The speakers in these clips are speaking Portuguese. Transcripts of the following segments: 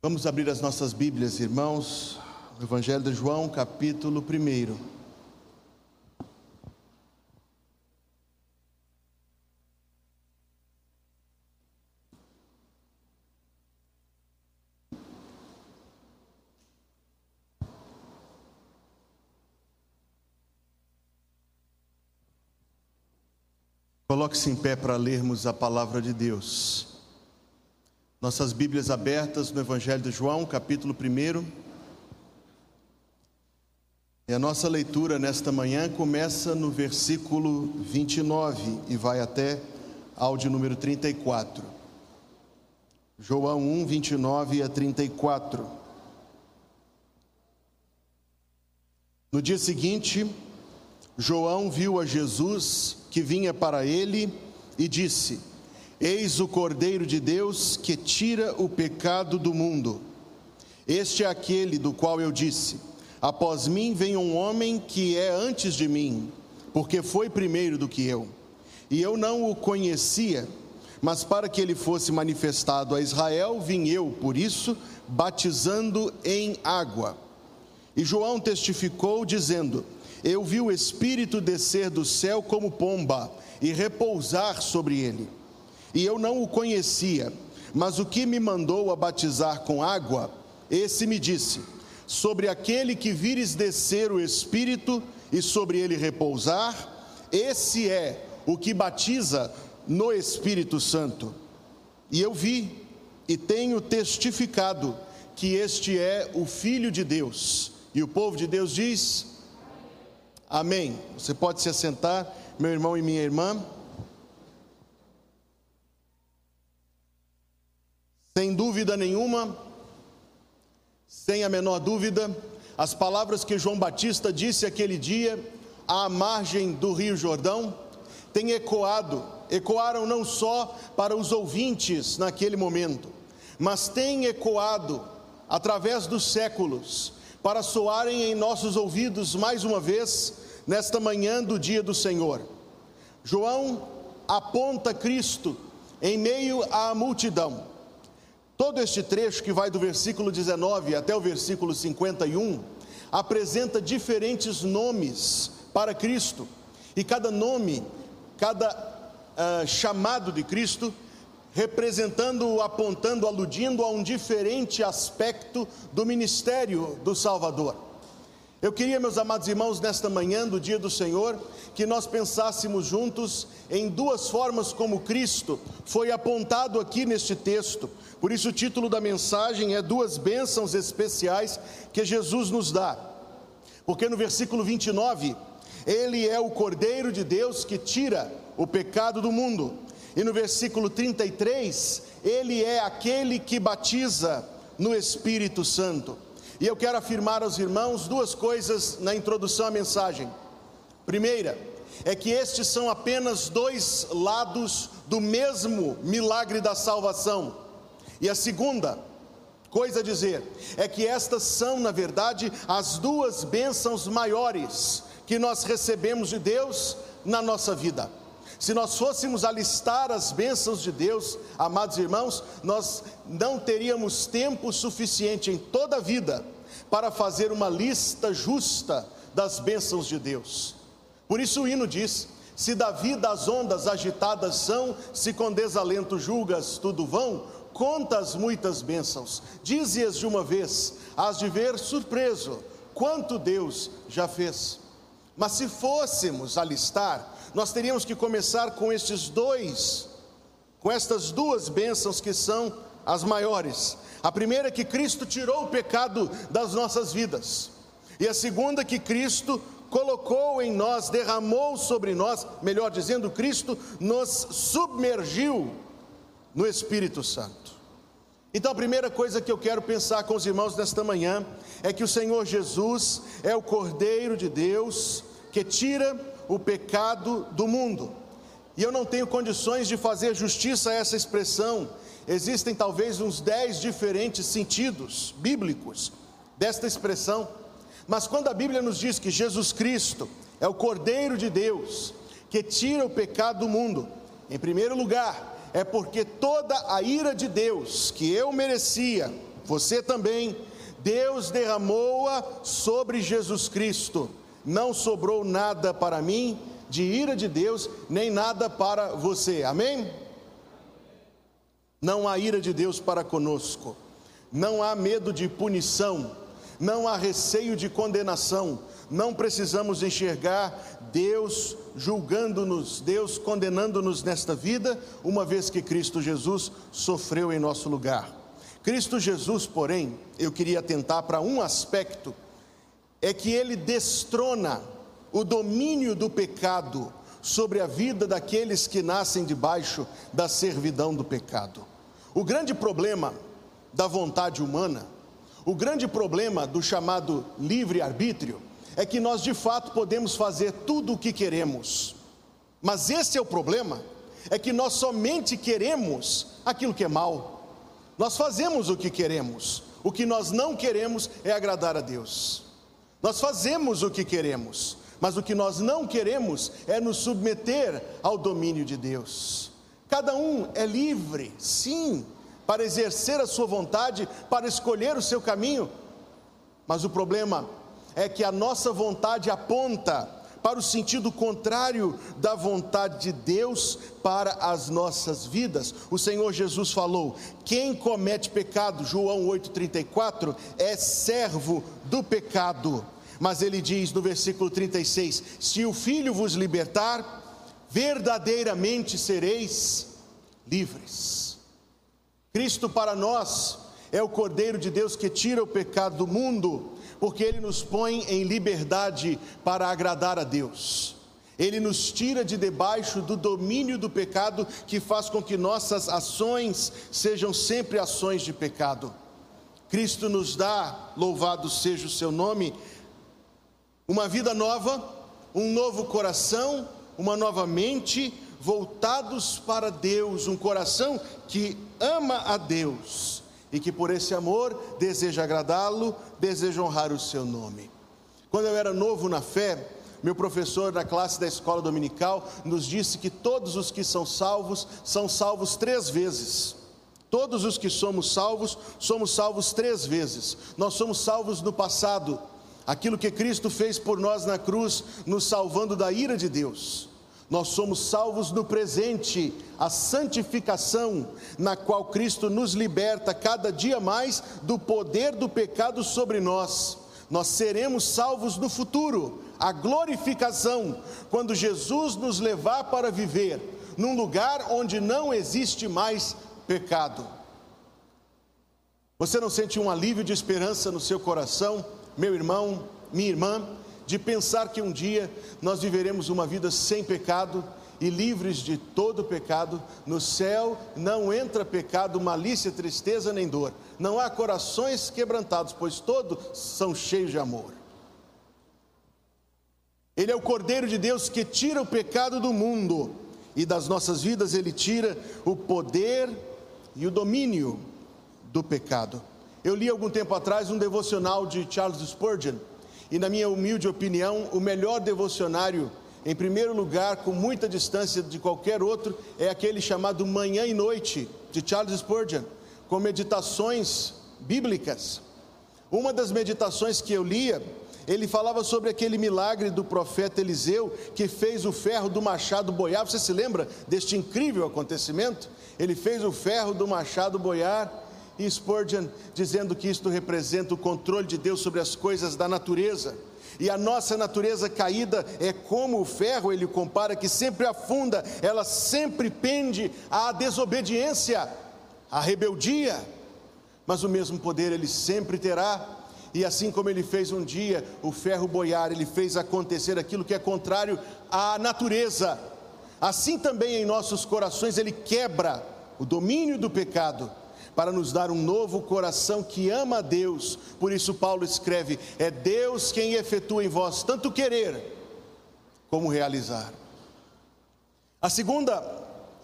Vamos abrir as nossas Bíblias, irmãos, no Evangelho de João, capítulo 1. Coloque-se em pé para lermos a palavra de Deus. Nossas Bíblias abertas no Evangelho de João, capítulo 1. E a nossa leitura nesta manhã começa no versículo 29 e vai até ao de número 34. João 1, 29 a 34. No dia seguinte, João viu a Jesus que vinha para ele e disse: Eis o Cordeiro de Deus que tira o pecado do mundo. Este é aquele do qual eu disse: Após mim vem um homem que é antes de mim, porque foi primeiro do que eu. E eu não o conhecia, mas para que ele fosse manifestado a Israel, vim eu, por isso, batizando em água. E João testificou, dizendo: Eu vi o Espírito descer do céu como pomba e repousar sobre ele e eu não o conhecia, mas o que me mandou a batizar com água, esse me disse: Sobre aquele que vires descer o Espírito e sobre ele repousar, esse é o que batiza no Espírito Santo. E eu vi e tenho testificado que este é o Filho de Deus. E o povo de Deus diz: Amém. Você pode se assentar, meu irmão e minha irmã. Sem dúvida nenhuma, sem a menor dúvida, as palavras que João Batista disse aquele dia, à margem do Rio Jordão, têm ecoado, ecoaram não só para os ouvintes naquele momento, mas têm ecoado através dos séculos, para soarem em nossos ouvidos mais uma vez, nesta manhã do dia do Senhor. João aponta Cristo em meio à multidão Todo este trecho, que vai do versículo 19 até o versículo 51, apresenta diferentes nomes para Cristo, e cada nome, cada uh, chamado de Cristo, representando, apontando, aludindo a um diferente aspecto do ministério do Salvador. Eu queria, meus amados irmãos, nesta manhã do dia do Senhor, que nós pensássemos juntos em duas formas como Cristo foi apontado aqui neste texto. Por isso, o título da mensagem é Duas Bênçãos Especiais que Jesus nos dá. Porque no versículo 29, ele é o Cordeiro de Deus que tira o pecado do mundo. E no versículo 33, ele é aquele que batiza no Espírito Santo. E eu quero afirmar aos irmãos duas coisas na introdução à mensagem. Primeira, é que estes são apenas dois lados do mesmo milagre da salvação. E a segunda coisa a dizer é que estas são, na verdade, as duas bênçãos maiores que nós recebemos de Deus na nossa vida. Se nós fôssemos alistar as bênçãos de Deus, amados irmãos, nós não teríamos tempo suficiente em toda a vida para fazer uma lista justa das bênçãos de Deus. Por isso o hino diz: Se da vida as ondas agitadas são, se com desalento julgas tudo vão, contas muitas bênçãos, dize-as de uma vez, has de ver surpreso quanto Deus já fez. Mas se fôssemos alistar, nós teríamos que começar com estes dois, com estas duas bênçãos que são as maiores. A primeira é que Cristo tirou o pecado das nossas vidas, e a segunda é que Cristo colocou em nós, derramou sobre nós, melhor dizendo, Cristo nos submergiu no Espírito Santo. Então, a primeira coisa que eu quero pensar com os irmãos nesta manhã é que o Senhor Jesus é o Cordeiro de Deus que tira o pecado do mundo. E eu não tenho condições de fazer justiça a essa expressão. Existem talvez uns dez diferentes sentidos bíblicos desta expressão. Mas quando a Bíblia nos diz que Jesus Cristo é o Cordeiro de Deus que tira o pecado do mundo, em primeiro lugar, é porque toda a ira de Deus que eu merecia você também, Deus derramou-a sobre Jesus Cristo. Não sobrou nada para mim de ira de Deus, nem nada para você. Amém? Não há ira de Deus para conosco. Não há medo de punição, não há receio de condenação. Não precisamos enxergar Deus julgando-nos, Deus condenando-nos nesta vida, uma vez que Cristo Jesus sofreu em nosso lugar. Cristo Jesus, porém, eu queria atentar para um aspecto, é que ele destrona o domínio do pecado sobre a vida daqueles que nascem debaixo da servidão do pecado. O grande problema da vontade humana, o grande problema do chamado livre-arbítrio, é que nós de fato podemos fazer tudo o que queremos, mas esse é o problema, é que nós somente queremos aquilo que é mal. Nós fazemos o que queremos, o que nós não queremos é agradar a Deus. Nós fazemos o que queremos, mas o que nós não queremos é nos submeter ao domínio de Deus. Cada um é livre, sim, para exercer a sua vontade, para escolher o seu caminho, mas o problema é que a nossa vontade aponta para o sentido contrário da vontade de Deus para as nossas vidas. O Senhor Jesus falou: quem comete pecado, João 8,34, é servo do pecado. Mas ele diz no versículo 36: se o filho vos libertar, verdadeiramente sereis livres. Cristo para nós é o Cordeiro de Deus que tira o pecado do mundo porque Ele nos põe em liberdade para agradar a Deus. Ele nos tira de debaixo do domínio do pecado que faz com que nossas ações sejam sempre ações de pecado. Cristo nos dá, louvado seja o seu nome, uma vida nova, um novo coração, uma nova mente, voltados para Deus, um coração que ama a Deus e que por esse amor deseja agradá-lo, deseja honrar o seu nome. Quando eu era novo na fé, meu professor da classe da escola dominical nos disse que todos os que são salvos são salvos três vezes. Todos os que somos salvos, somos salvos três vezes. Nós somos salvos no passado, aquilo que Cristo fez por nós na cruz, nos salvando da ira de Deus. Nós somos salvos no presente, a santificação na qual Cristo nos liberta cada dia mais do poder do pecado sobre nós. Nós seremos salvos no futuro, a glorificação, quando Jesus nos levar para viver num lugar onde não existe mais pecado. Você não sente um alívio de esperança no seu coração, meu irmão, minha irmã? De pensar que um dia nós viveremos uma vida sem pecado e livres de todo pecado. No céu não entra pecado, malícia, tristeza nem dor. Não há corações quebrantados, pois todos são cheios de amor. Ele é o Cordeiro de Deus que tira o pecado do mundo e das nossas vidas ele tira o poder e o domínio do pecado. Eu li algum tempo atrás um devocional de Charles Spurgeon e, na minha humilde opinião, o melhor devocionário, em primeiro lugar, com muita distância de qualquer outro, é aquele chamado Manhã e Noite, de Charles Spurgeon, com meditações bíblicas. Uma das meditações que eu lia, ele falava sobre aquele milagre do profeta Eliseu que fez o ferro do machado boiar. Você se lembra deste incrível acontecimento? Ele fez o ferro do machado boiar e Spurgeon dizendo que isto representa o controle de Deus sobre as coisas da natureza. E a nossa natureza caída é como o ferro, ele compara, que sempre afunda, ela sempre pende à desobediência, à rebeldia, mas o mesmo poder ele sempre terá. E assim como ele fez um dia o ferro boiar, ele fez acontecer aquilo que é contrário à natureza. Assim também em nossos corações ele quebra o domínio do pecado para nos dar um novo coração que ama a Deus. Por isso, Paulo escreve: é Deus quem efetua em vós tanto querer como realizar. A segunda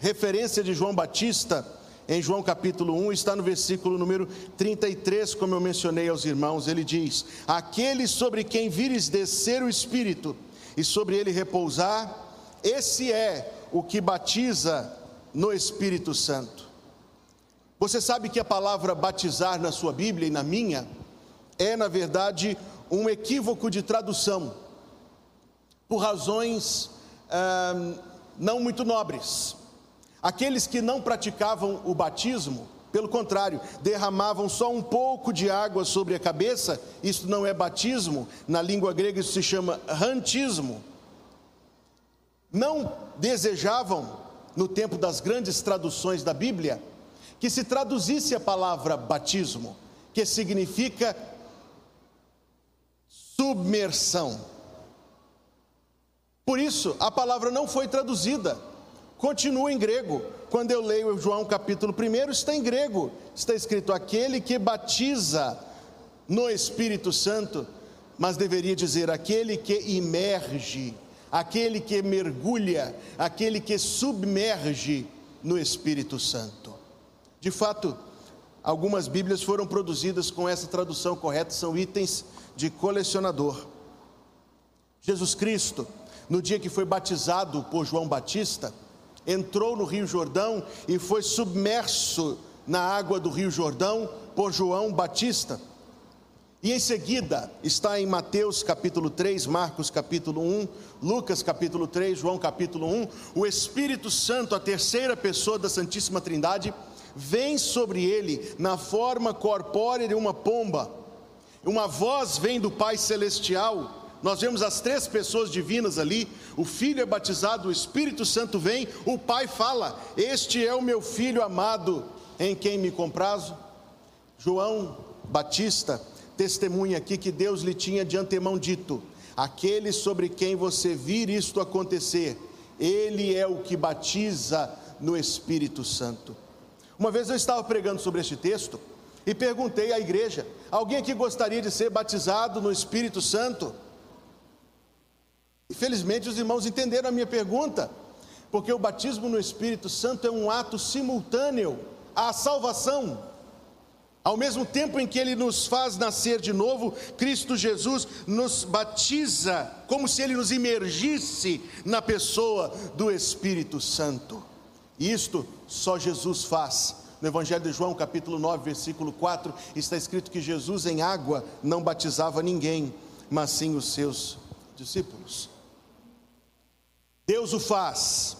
referência de João Batista, em João capítulo 1, está no versículo número 33, como eu mencionei aos irmãos. Ele diz: Aquele sobre quem vires descer o Espírito e sobre ele repousar, esse é o que batiza no Espírito Santo. Você sabe que a palavra batizar na sua Bíblia e na minha é, na verdade, um equívoco de tradução, por razões ah, não muito nobres. Aqueles que não praticavam o batismo, pelo contrário, derramavam só um pouco de água sobre a cabeça, isso não é batismo, na língua grega isso se chama rantismo. Não desejavam, no tempo das grandes traduções da Bíblia, que se traduzisse a palavra batismo, que significa submersão. Por isso, a palavra não foi traduzida, continua em grego. Quando eu leio João capítulo 1, está em grego, está escrito: aquele que batiza no Espírito Santo, mas deveria dizer aquele que imerge, aquele que mergulha, aquele que submerge no Espírito Santo. De fato, algumas Bíblias foram produzidas com essa tradução correta, são itens de colecionador. Jesus Cristo, no dia que foi batizado por João Batista, entrou no Rio Jordão e foi submerso na água do Rio Jordão por João Batista. E em seguida está em Mateus capítulo 3, Marcos capítulo 1, Lucas capítulo 3, João capítulo 1, o Espírito Santo, a terceira pessoa da Santíssima Trindade, vem sobre ele na forma corpórea de uma pomba. Uma voz vem do Pai celestial nós vemos as três pessoas divinas ali. O Filho é batizado, o Espírito Santo vem, o Pai fala: Este é o meu filho amado, em quem me comprazo. João Batista testemunha aqui que Deus lhe tinha de antemão dito: Aquele sobre quem você vir isto acontecer, ele é o que batiza no Espírito Santo. Uma vez eu estava pregando sobre este texto e perguntei à igreja: alguém aqui gostaria de ser batizado no Espírito Santo? Infelizmente, os irmãos entenderam a minha pergunta, porque o batismo no Espírito Santo é um ato simultâneo à salvação. Ao mesmo tempo em que ele nos faz nascer de novo, Cristo Jesus nos batiza como se ele nos imergisse na pessoa do Espírito Santo. Isto só Jesus faz. No Evangelho de João, capítulo 9, versículo 4, está escrito que Jesus em água não batizava ninguém, mas sim os seus discípulos. Deus o faz.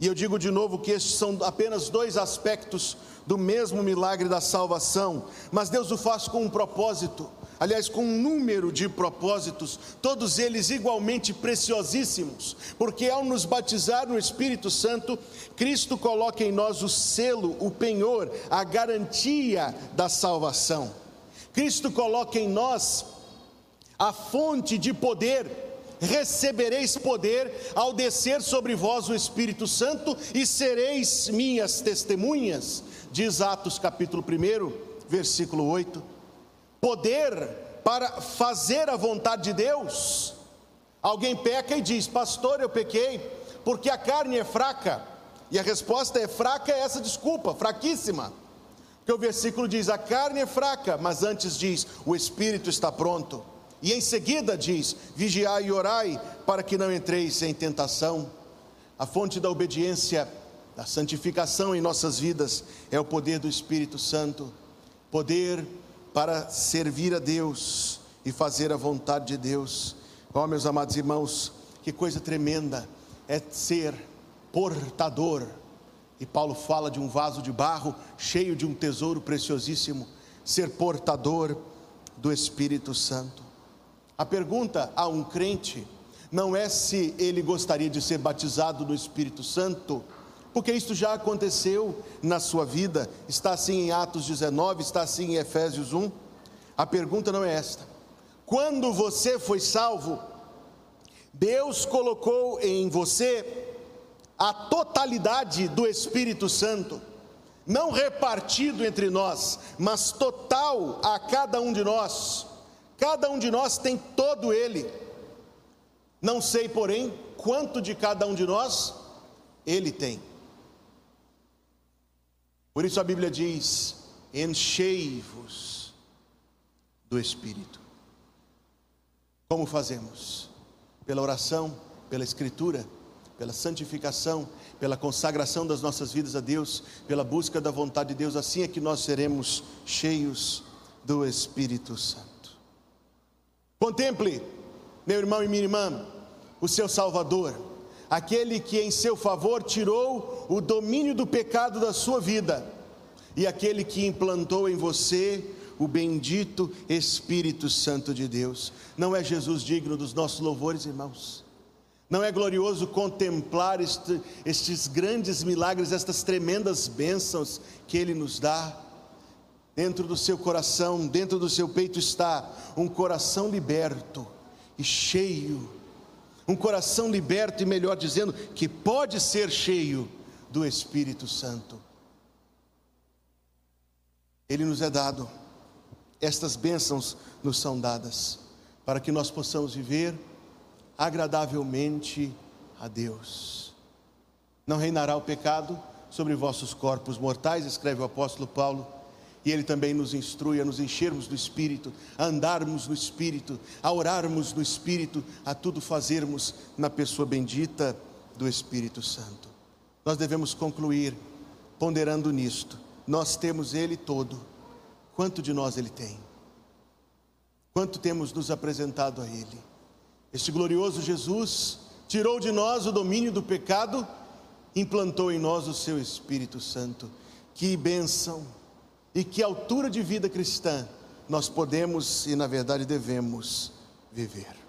E eu digo de novo que estes são apenas dois aspectos do mesmo milagre da salvação, mas Deus o faz com um propósito, aliás, com um número de propósitos, todos eles igualmente preciosíssimos, porque ao nos batizar no Espírito Santo, Cristo coloca em nós o selo, o penhor, a garantia da salvação. Cristo coloca em nós a fonte de poder recebereis poder ao descer sobre vós o Espírito Santo e sereis minhas testemunhas, diz Atos capítulo 1, versículo 8. Poder para fazer a vontade de Deus. Alguém peca e diz: Pastor, eu pequei porque a carne é fraca. E a resposta é: fraca é essa desculpa, fraquíssima. Porque o versículo diz: a carne é fraca, mas antes diz: o espírito está pronto. E em seguida diz: vigiai e orai para que não entreis em tentação. A fonte da obediência, da santificação em nossas vidas é o poder do Espírito Santo poder para servir a Deus e fazer a vontade de Deus. Ó, oh, meus amados irmãos, que coisa tremenda é ser portador. E Paulo fala de um vaso de barro cheio de um tesouro preciosíssimo, ser portador do Espírito Santo. A pergunta a um crente não é se ele gostaria de ser batizado no Espírito Santo, porque isso já aconteceu na sua vida, está assim em Atos 19, está assim em Efésios 1. A pergunta não é esta. Quando você foi salvo, Deus colocou em você a totalidade do Espírito Santo, não repartido entre nós, mas total a cada um de nós Cada um de nós tem todo ele. Não sei, porém, quanto de cada um de nós ele tem. Por isso a Bíblia diz: enchei-vos do Espírito. Como fazemos? Pela oração, pela Escritura, pela santificação, pela consagração das nossas vidas a Deus, pela busca da vontade de Deus, assim é que nós seremos cheios do Espírito Santo. Contemple, meu irmão e minha irmã, o seu Salvador, aquele que em seu favor tirou o domínio do pecado da sua vida e aquele que implantou em você o bendito Espírito Santo de Deus. Não é Jesus digno dos nossos louvores, irmãos? Não é glorioso contemplar este, estes grandes milagres, estas tremendas bênçãos que Ele nos dá? Dentro do seu coração, dentro do seu peito está um coração liberto e cheio, um coração liberto e melhor dizendo, que pode ser cheio do Espírito Santo. Ele nos é dado, estas bênçãos nos são dadas, para que nós possamos viver agradavelmente a Deus. Não reinará o pecado sobre vossos corpos mortais, escreve o apóstolo Paulo, e ele também nos instrui a nos enchermos do Espírito, a andarmos no Espírito, a orarmos no Espírito, a tudo fazermos na pessoa bendita do Espírito Santo. Nós devemos concluir ponderando nisto. Nós temos Ele todo. Quanto de nós Ele tem? Quanto temos nos apresentado a Ele? Este glorioso Jesus tirou de nós o domínio do pecado, implantou em nós o seu Espírito Santo. Que bênção e que altura de vida cristã nós podemos e, na verdade, devemos viver.